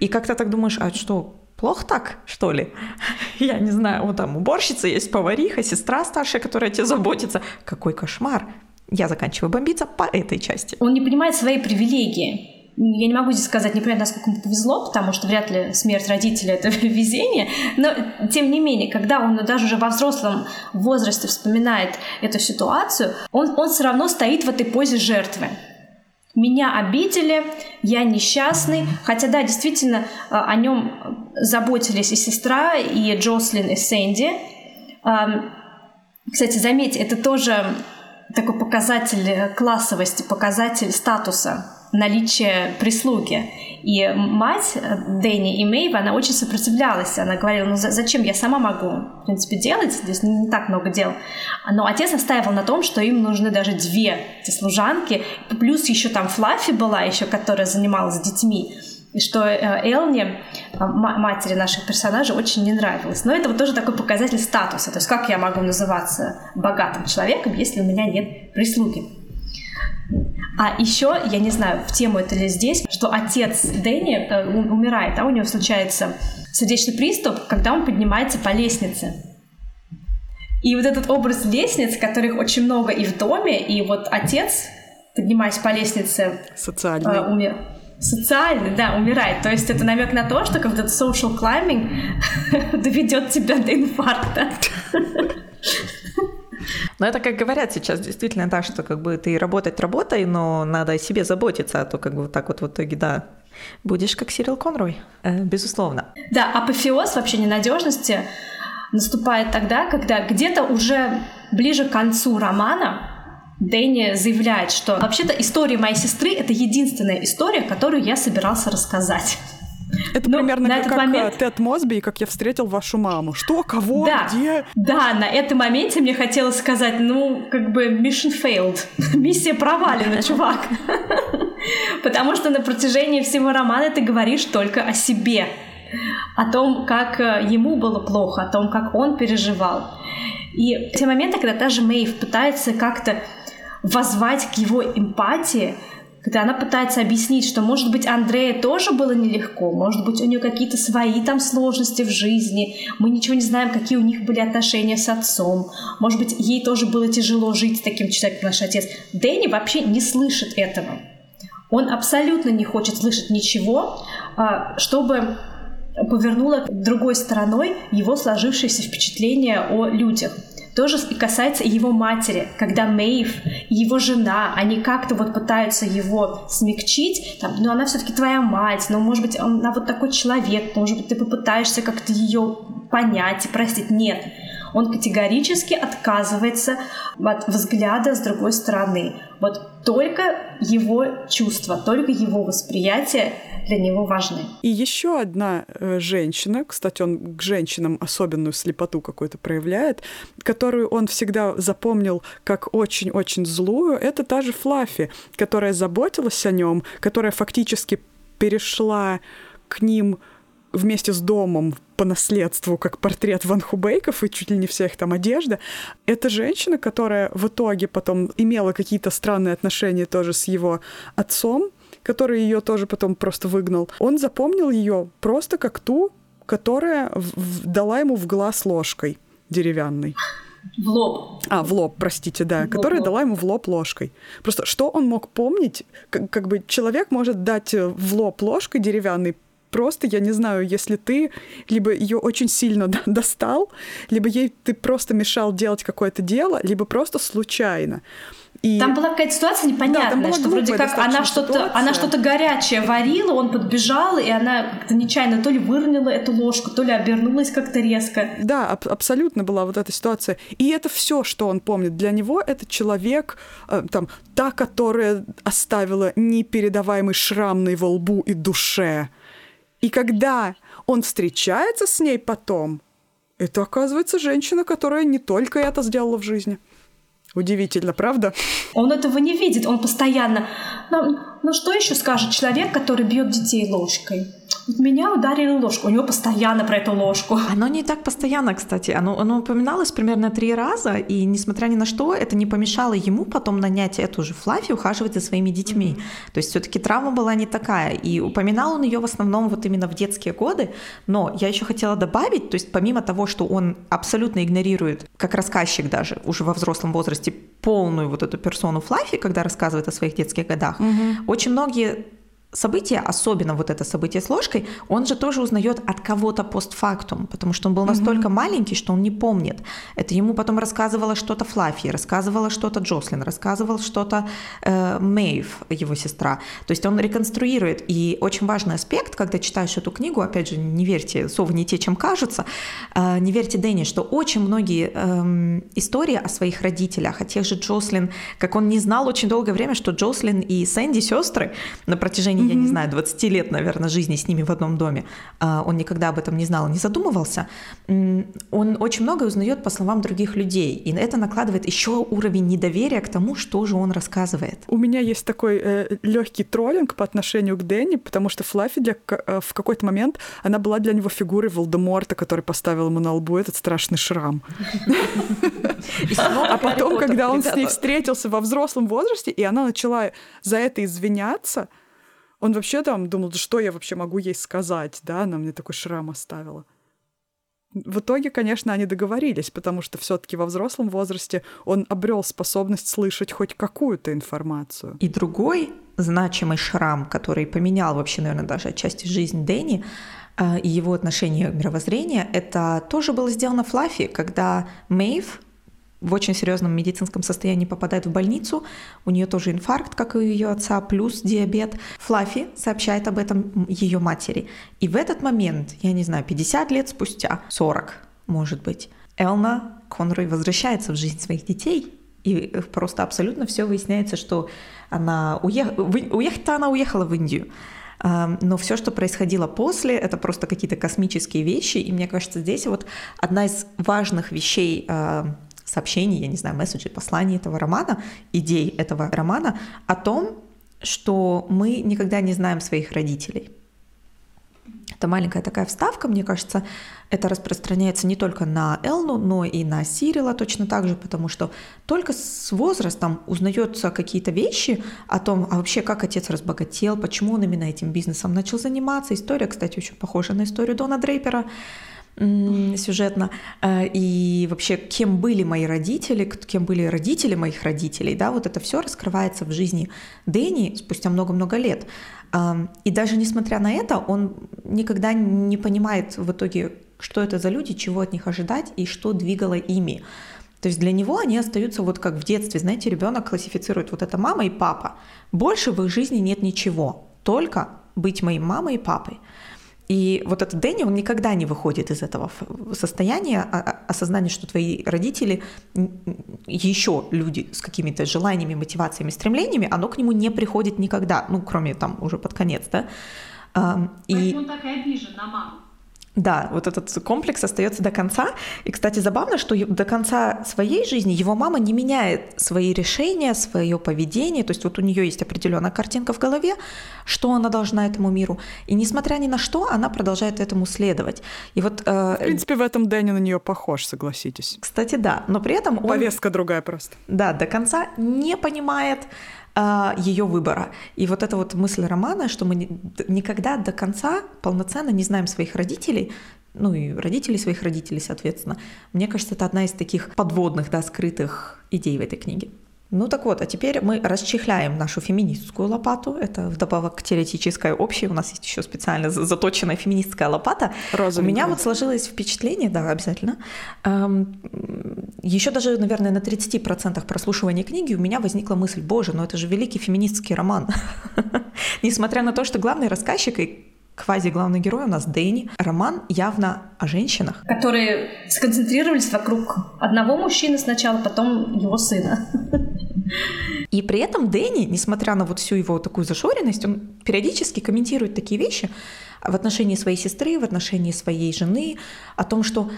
И как-то так думаешь, а что, плохо так, что ли? Я не знаю, вот там уборщица есть, повариха, сестра старшая, которая тебе заботится. Какой кошмар. Я заканчиваю бомбиться по этой части. Он не понимает своей привилегии. Я не могу здесь сказать, не понятно, насколько ему повезло, потому что вряд ли смерть родителя — это везение. Но, тем не менее, когда он даже уже во взрослом возрасте вспоминает эту ситуацию, он, он все равно стоит в этой позе жертвы. Меня обидели, я несчастный. Хотя, да, действительно, а, о нем заботились и сестра, и Джослин, и Сэнди. Ам, Кстати, заметьте, это тоже такой показатель классовости, показатель статуса, наличие прислуги. И мать Дэнни и Мэйв, она очень сопротивлялась. Она говорила, ну за- зачем, я сама могу, в принципе, делать, здесь не так много дел. Но отец настаивал на том, что им нужны даже две эти служанки. Плюс еще там Флаффи была еще, которая занималась детьми. И что э, Элни, э, ма- матери наших персонажей, очень не нравилось. Но это вот тоже такой показатель статуса. То есть как я могу называться богатым человеком, если у меня нет прислуги. А еще, я не знаю, в тему это ли здесь, что отец Дэнни э, умирает, а у него случается сердечный приступ, когда он поднимается по лестнице. И вот этот образ лестниц, которых очень много и в доме, и вот отец, поднимаясь по лестнице, Социальный. э, умер. Социальный, да, умирает. То есть это намек на то, что как этот social climbing доведет тебя до инфаркта. Но это, как говорят сейчас, действительно так, что как бы ты работать работай, но надо о себе заботиться, а то как бы вот так вот в итоге, да, будешь как Сирил Конрой, Э, безусловно. Да, апофеоз вообще ненадежности наступает тогда, когда где-то уже ближе к концу романа Дэнни заявляет, что вообще-то история моей сестры — это единственная история, которую я собирался рассказать. Это ну, примерно на как, этот как, момент- э, Тед Мосби и как я встретил вашу маму. Что, кого, Да. где? Да, на этом моменте мне хотелось сказать, ну, как бы mission failed. Миссия провалена, чувак. Потому что на протяжении всего романа ты говоришь только о себе. О том, как э, ему было плохо, о том, как он переживал. И те моменты, когда даже Мэйв пытается как-то возвать к его эмпатии, когда она пытается объяснить, что, может быть, Андрея тоже было нелегко, может быть, у нее какие-то свои там сложности в жизни, мы ничего не знаем, какие у них были отношения с отцом, может быть, ей тоже было тяжело жить с таким человеком, наш отец. Дэнни вообще не слышит этого. Он абсолютно не хочет слышать ничего, а, чтобы повернуло другой стороной его сложившееся впечатление о людях. Тоже касается его матери, когда Мэйв его жена, они как-то вот пытаются его смягчить, там, ну она все-таки твоя мать, ну может быть она вот такой человек, может быть ты попытаешься как-то ее понять и простить. Нет, он категорически отказывается от взгляда с другой стороны. Вот только его чувства, только его восприятие для него важны. И еще одна э, женщина, кстати, он к женщинам особенную слепоту какую-то проявляет, которую он всегда запомнил как очень-очень злую, это та же Флаффи, которая заботилась о нем, которая фактически перешла к ним вместе с домом по наследству, как портрет Ван Хубейков и чуть ли не вся их там одежда. Это женщина, которая в итоге потом имела какие-то странные отношения тоже с его отцом, который ее тоже потом просто выгнал. Он запомнил ее просто как ту, которая дала ему в глаз ложкой деревянной. В лоб. А, в лоб, простите, да, в которая лоб. дала ему в лоб ложкой. Просто что он мог помнить? Как, как бы человек может дать в лоб ложкой деревянной просто, я не знаю, если ты либо ее очень сильно достал, либо ей ты просто мешал делать какое-то дело, либо просто случайно. И... Там была какая-то ситуация непонятная, да, что вроде как она что-то, она что-то горячее варила, он подбежал, и она как-то нечаянно то ли выронила эту ложку, то ли обернулась как-то резко. Да, аб- абсолютно была вот эта ситуация. И это все, что он помнит. Для него это человек, э, там, та, которая оставила непередаваемый шрам на его лбу и душе. И когда он встречается с ней потом, это оказывается женщина, которая не только это сделала в жизни. Удивительно, правда? Он этого не видит, он постоянно... Ну, ну что еще скажет человек, который бьет детей ложкой? Меня ударили ложку. У него постоянно про эту ложку. Оно не так постоянно, кстати. Оно, оно упоминалось примерно три раза, и несмотря ни на что, это не помешало ему потом нанять эту же Флаффи ухаживать за своими детьми. Mm-hmm. То есть все таки травма была не такая. И упоминал он ее в основном вот именно в детские годы. Но я еще хотела добавить, то есть помимо того, что он абсолютно игнорирует, как рассказчик даже, уже во взрослом возрасте, полную вот эту персону Флаффи, когда рассказывает о своих детских годах, mm-hmm. очень многие событие, особенно вот это событие с ложкой, он же тоже узнает от кого-то постфактум, потому что он был настолько mm-hmm. маленький, что он не помнит. Это ему потом рассказывала что-то Флаффи, рассказывала что-то Джослин, рассказывал что-то э, Мэйв, его сестра. То есть он реконструирует. И очень важный аспект, когда читаешь эту книгу, опять же, не верьте, совы не те, чем кажутся, э, не верьте Дэнни, что очень многие э, истории о своих родителях, о тех же Джослин, как он не знал очень долгое время, что Джослин и Сэнди сестры на протяжении протяжении, mm-hmm. я не знаю, 20 лет, наверное, жизни с ними в одном доме, а, он никогда об этом не знал, не задумывался, он очень многое узнает по словам других людей, и это накладывает еще уровень недоверия к тому, что же он рассказывает. У меня есть такой э, легкий троллинг по отношению к Дэнни, потому что Флаффи для, э, в какой-то момент она была для него фигурой Волдеморта, который поставил ему на лбу этот страшный шрам. А потом, когда он с ней встретился во взрослом возрасте, и она начала за это извиняться, он вообще там думал, что я вообще могу ей сказать, да, она мне такой шрам оставила. В итоге, конечно, они договорились, потому что все-таки во взрослом возрасте он обрел способность слышать хоть какую-то информацию. И другой значимый шрам, который поменял вообще, наверное, даже отчасти жизнь Дэнни э, и его отношение к мировоззрению, это тоже было сделано Флаффи, когда Мэйв в очень серьезном медицинском состоянии попадает в больницу. У нее тоже инфаркт, как и у ее отца, плюс диабет. Флаффи сообщает об этом ее матери. И в этот момент, я не знаю, 50 лет спустя, 40, может быть, Элна Конрой возвращается в жизнь своих детей, и просто абсолютно все выясняется, что она уехала, уехать-то она уехала в Индию. Но все, что происходило после, это просто какие-то космические вещи. И мне кажется, здесь вот одна из важных вещей сообщений, я не знаю, месседжей, посланий этого романа, идей этого романа о том, что мы никогда не знаем своих родителей. Это маленькая такая вставка, мне кажется, это распространяется не только на Элну, но и на Сирила точно так же, потому что только с возрастом узнаются какие-то вещи о том, а вообще как отец разбогател, почему он именно этим бизнесом начал заниматься. История, кстати, очень похожа на историю Дона Дрейпера сюжетно, э, и вообще, кем были мои родители, кем были родители моих родителей, да, вот это все раскрывается в жизни Дэнни спустя много-много лет. И даже несмотря на это, он никогда не понимает в итоге, что это за люди, чего от них ожидать и что двигало ими. То есть для него они остаются вот как в детстве, знаете, ребенок классифицирует вот это мама и папа. Больше в их жизни нет ничего, только быть моей мамой и папой. И вот этот Дэнни, он никогда не выходит из этого состояния а, а, осознания, что твои родители еще люди с какими-то желаниями, мотивациями, стремлениями, оно к нему не приходит никогда, ну, кроме там уже под конец, да. И... он так и обижен на маму. Да, вот этот комплекс остается до конца. И, кстати, забавно, что до конца своей жизни его мама не меняет свои решения, свое поведение. То есть вот у нее есть определенная картинка в голове, что она должна этому миру. И несмотря ни на что, она продолжает этому следовать. И вот, э, в принципе, в этом Дэнни на нее похож, согласитесь. Кстати, да. Но при этом он... Повестка другая просто. Да, до конца не понимает ее выбора. И вот эта вот мысль романа, что мы никогда до конца полноценно не знаем своих родителей, ну и родителей своих родителей, соответственно. Мне кажется, это одна из таких подводных, да, скрытых идей в этой книге. Ну так вот, а теперь мы расчехляем нашу феминистскую лопату. Это вдобавок к теоретической общей. У нас есть еще специально заточенная феминистская лопата. Розовенькая. У меня вот сложилось впечатление, да, обязательно. Эм, еще даже, наверное, на 30% прослушивания книги у меня возникла мысль, боже, ну это же великий феминистский роман. Несмотря на то, что главный рассказчик и квази-главный герой у нас Дэнни. Роман явно о женщинах. Которые сконцентрировались вокруг одного мужчины сначала, потом его сына. И при этом Дэнни, несмотря на вот всю его такую зашоренность, он периодически комментирует такие вещи в отношении своей сестры, в отношении своей жены, о том, что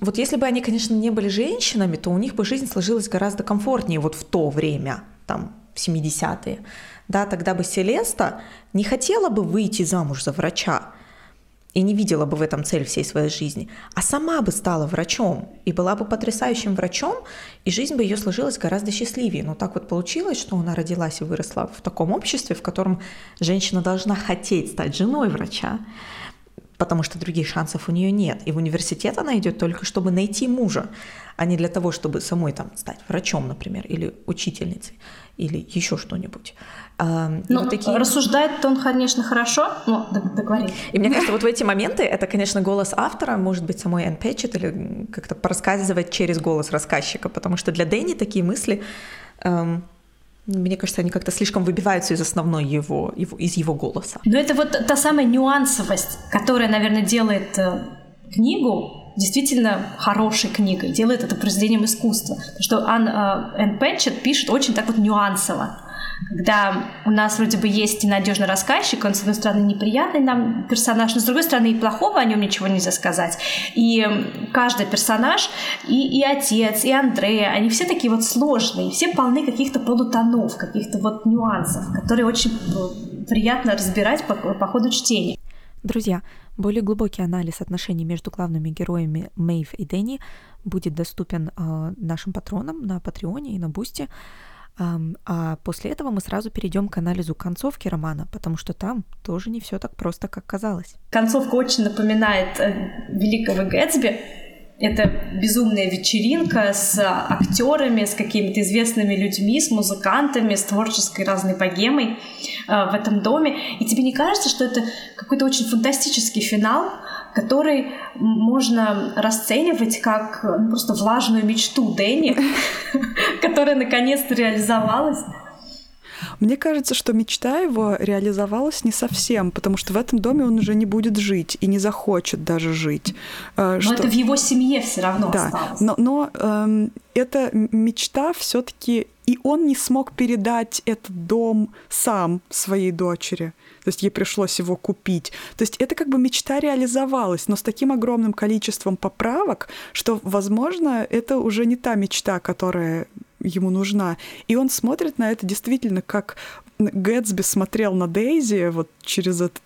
вот если бы они, конечно, не были женщинами, то у них бы жизнь сложилась гораздо комфортнее вот в то время, там, в 70-е да, тогда бы Селеста не хотела бы выйти замуж за врача и не видела бы в этом цель всей своей жизни, а сама бы стала врачом и была бы потрясающим врачом, и жизнь бы ее сложилась гораздо счастливее. Но так вот получилось, что она родилась и выросла в таком обществе, в котором женщина должна хотеть стать женой врача, потому что других шансов у нее нет. И в университет она идет только, чтобы найти мужа, а не для того, чтобы самой там стать врачом, например, или учительницей, или еще что-нибудь. Ну, вот такие... рассуждает он, конечно, хорошо, но договори. И мне кажется, вот в эти моменты это, конечно, голос автора, может быть, самой Энн Пэтчет, или как-то порассказывать через голос рассказчика, потому что для Дэнни такие мысли, эм, мне кажется, они как-то слишком выбиваются из основной его, его, из его голоса. Но это вот та самая нюансовость, которая, наверное, делает э, книгу действительно хорошей книгой, делает это произведением искусства. Потому что Ан, э, Энн Пэтчет пишет очень так вот нюансово когда у нас вроде бы есть надежный рассказчик, он, с одной стороны, неприятный нам персонаж, но, с другой стороны, и плохого о нем ничего нельзя сказать. И каждый персонаж, и, и отец, и Андрея, они все такие вот сложные, все полны каких-то полутонов, каких-то вот нюансов, которые очень э, приятно разбирать по, по ходу чтения. Друзья, более глубокий анализ отношений между главными героями Мэйв и Дэнни будет доступен э, нашим патронам на Патреоне и на Бусте. А после этого мы сразу перейдем к анализу концовки романа, потому что там тоже не все так просто, как казалось. Концовка очень напоминает э, великого Гэтсби. Это безумная вечеринка с актерами, с какими-то известными людьми, с музыкантами, с творческой разной богемой э, в этом доме. И тебе не кажется, что это какой-то очень фантастический финал, который можно расценивать как ну, просто влажную мечту Дэнни, которая наконец-то реализовалась. Мне кажется, что мечта его реализовалась не совсем, потому что в этом доме он уже не будет жить и не захочет даже жить. Э, но что... это в его семье все равно да. осталось. Но, но эм, эта мечта все-таки и он не смог передать этот дом сам своей дочери. То есть ей пришлось его купить. То есть это как бы мечта реализовалась, но с таким огромным количеством поправок, что, возможно, это уже не та мечта, которая ему нужна. И он смотрит на это действительно как Гэтсби смотрел на Дейзи вот через этот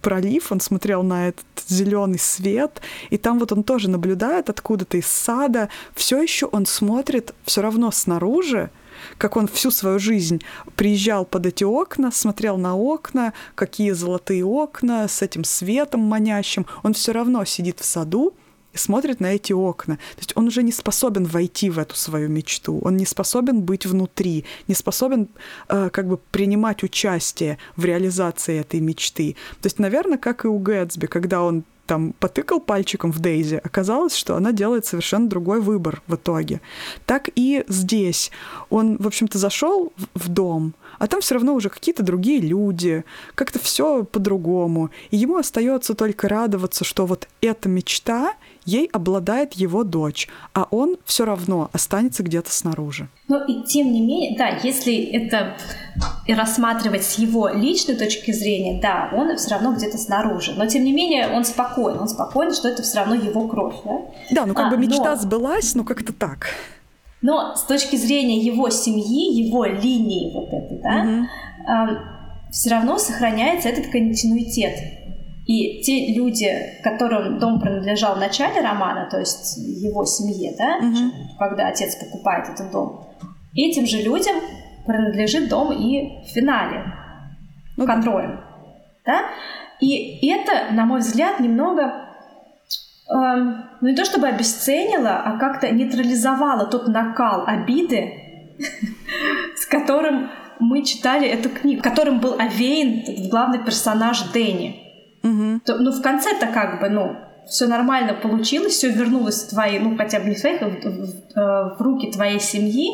пролив, он смотрел на этот зеленый свет, и там вот он тоже наблюдает откуда-то из сада. Все еще он смотрит все равно снаружи, как он всю свою жизнь приезжал под эти окна, смотрел на окна, какие золотые окна с этим светом манящим. Он все равно сидит в саду и смотрит на эти окна. То есть он уже не способен войти в эту свою мечту, он не способен быть внутри, не способен э, как бы принимать участие в реализации этой мечты. То есть, наверное, как и у Гэтсби, когда он там потыкал пальчиком в Дейзи, оказалось, что она делает совершенно другой выбор в итоге. Так и здесь. Он, в общем-то, зашел в дом, а там все равно уже какие-то другие люди, как-то все по-другому. И ему остается только радоваться, что вот эта мечта ей обладает его дочь, а он все равно останется где-то снаружи. Но и тем не менее, да, если это и рассматривать с его личной точки зрения, да, он все равно где-то снаружи. Но тем не менее, он спокоен, он спокоен, что это все равно его кровь, да? Да, ну как а, бы мечта но... сбылась, ну как-то так. Но с точки зрения его семьи, его линии вот этой, да, угу. э, все равно сохраняется этот континуитет. И те люди, которым дом принадлежал в начале романа, то есть его семье, да, угу. когда отец покупает этот дом, этим же людям принадлежит дом и в финале, ну, контролем. Да? И это, на мой взгляд, немного э, ну не то чтобы обесценило, а как-то нейтрализовало тот накал обиды, с которым мы читали эту книгу, которым был овеян главный персонаж Дэнни. Угу. То, ну, в конце-то как бы, ну, все нормально получилось, все вернулось в твои, ну, хотя бы не в твоих, а в, в, в руки твоей семьи.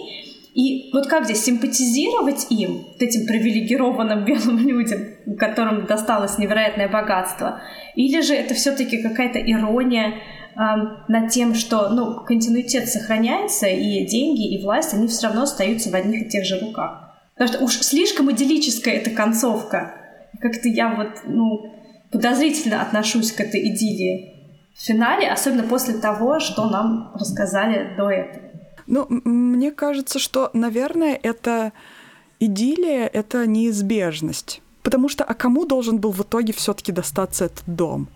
И вот как здесь симпатизировать им, вот этим привилегированным белым людям, которым досталось невероятное богатство, или же это все-таки какая-то ирония э, над тем, что ну, континуитет сохраняется, и деньги, и власть, они все равно остаются в одних и тех же руках. Потому что уж слишком идиллическая эта концовка. Как-то я вот, ну, подозрительно отношусь к этой идиллии в финале, особенно после того, что нам рассказали до этого. Ну, мне кажется, что, наверное, это идиллия — это неизбежность. Потому что, а кому должен был в итоге все таки достаться этот дом?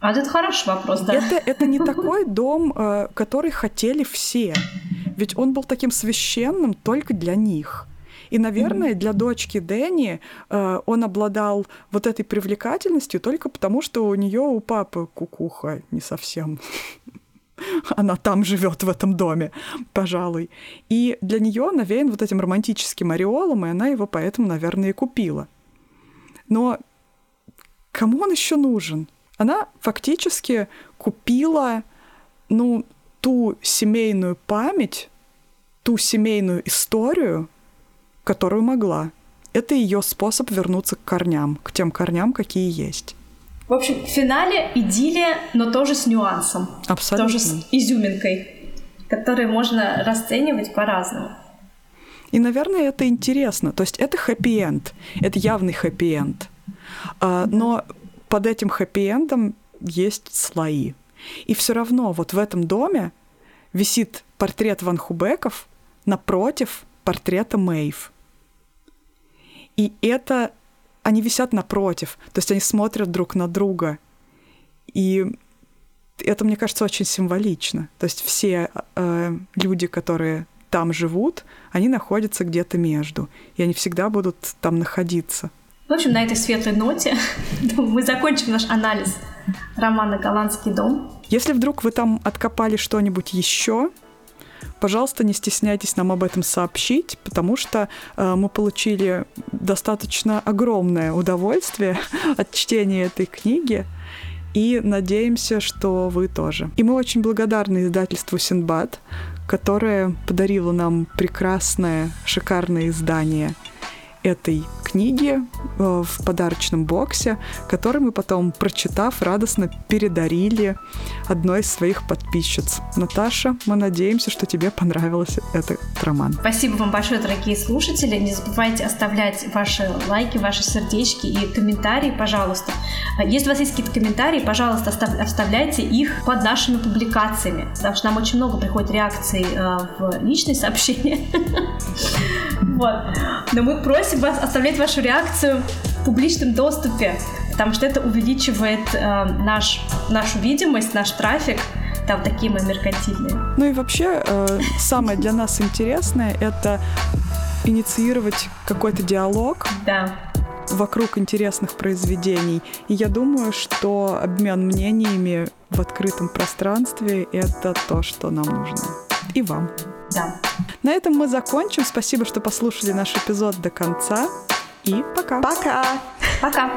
А это хороший вопрос, да. Это, это не такой дом, э, который хотели все. Ведь он был таким священным только для них. И, наверное, для дочки Дэнни э, он обладал вот этой привлекательностью только потому, что у нее у папы кукуха не совсем. Она там живет в этом доме, пожалуй. И для нее навеян вот этим романтическим ореолом, и она его поэтому, наверное, и купила. Но кому он еще нужен? Она фактически купила, ну, ту семейную память, ту семейную историю, которую могла. Это ее способ вернуться к корням, к тем корням, какие есть. В общем, в финале идиллия, но тоже с нюансом. Абсолютно. Тоже с изюминкой, которую можно расценивать по-разному. И, наверное, это интересно. То есть это хэппи-энд, это явный хэппи-энд. А, но под этим хэппи-эндом есть слои. И все равно вот в этом доме висит портрет Ван Хубеков напротив портрета Мэйв. И это... Они висят напротив, то есть они смотрят друг на друга. И это, мне кажется, очень символично. То есть все э, люди, которые там живут, они находятся где-то между, и они всегда будут там находиться. В общем, на этой светлой ноте мы закончим наш анализ романа «Голландский дом». Если вдруг вы там откопали что-нибудь еще, пожалуйста, не стесняйтесь нам об этом сообщить, потому что э, мы получили достаточно огромное удовольствие от чтения этой книги и надеемся, что вы тоже. И мы очень благодарны издательству Синбад, которое подарило нам прекрасное, шикарное издание этой книги э, в подарочном боксе, который мы потом, прочитав, радостно передарили одной из своих подписчиц. Наташа, мы надеемся, что тебе понравился этот роман. Спасибо вам большое, дорогие слушатели. Не забывайте оставлять ваши лайки, ваши сердечки и комментарии, пожалуйста. Если у вас есть какие-то комментарии, пожалуйста, оставляйте их под нашими публикациями, потому что нам очень много приходит реакций э, в личные сообщения. Вот. Но мы просим вас оставлять вашу реакцию в публичном доступе, потому что это увеличивает э, наш, нашу видимость, наш трафик, там такие мы меркантильные. Ну и вообще, э, самое для нас интересное — это инициировать какой-то диалог. Да вокруг интересных произведений. И я думаю, что обмен мнениями в открытом пространстве — это то, что нам нужно. И вам. Да. На этом мы закончим. Спасибо, что послушали наш эпизод до конца. И пока. Пока. Пока.